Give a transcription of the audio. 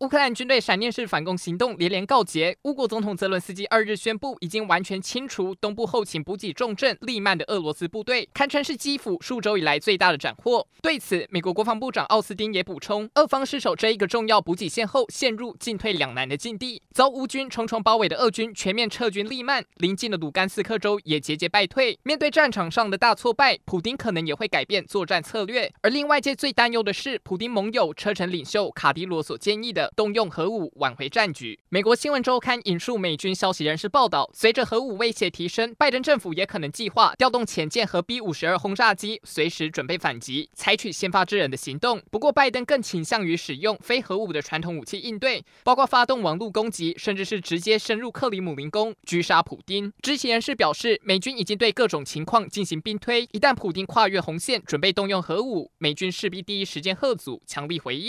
乌克兰军队闪电式反攻行动连连告捷，乌国总统泽伦斯基二日宣布，已经完全清除东部后勤补给重镇利曼的俄罗斯部队，堪称是基辅数周以来最大的斩获。对此，美国国防部长奥斯汀也补充，俄方失守这一个重要补给线后，陷入进退两难的境地，遭乌军重重包围的俄军全面撤军利曼，邻近的卢甘斯克州也节节败退。面对战场上的大挫败，普丁可能也会改变作战策略。而令外界最担忧的是，普丁盟友车臣领袖卡迪罗所建议的。动用核武挽回战局。美国新闻周刊引述美军消息人士报道，随着核武威胁提升，拜登政府也可能计划调动潜舰和 B 五十二轰炸机，随时准备反击，采取先发制人的行动。不过，拜登更倾向于使用非核武的传统武器应对，包括发动网络攻击，甚至是直接深入克里姆林宫狙杀普丁。知情人士表示，美军已经对各种情况进行兵推，一旦普丁跨越红线，准备动用核武，美军势必第一时间贺阻，强力回应。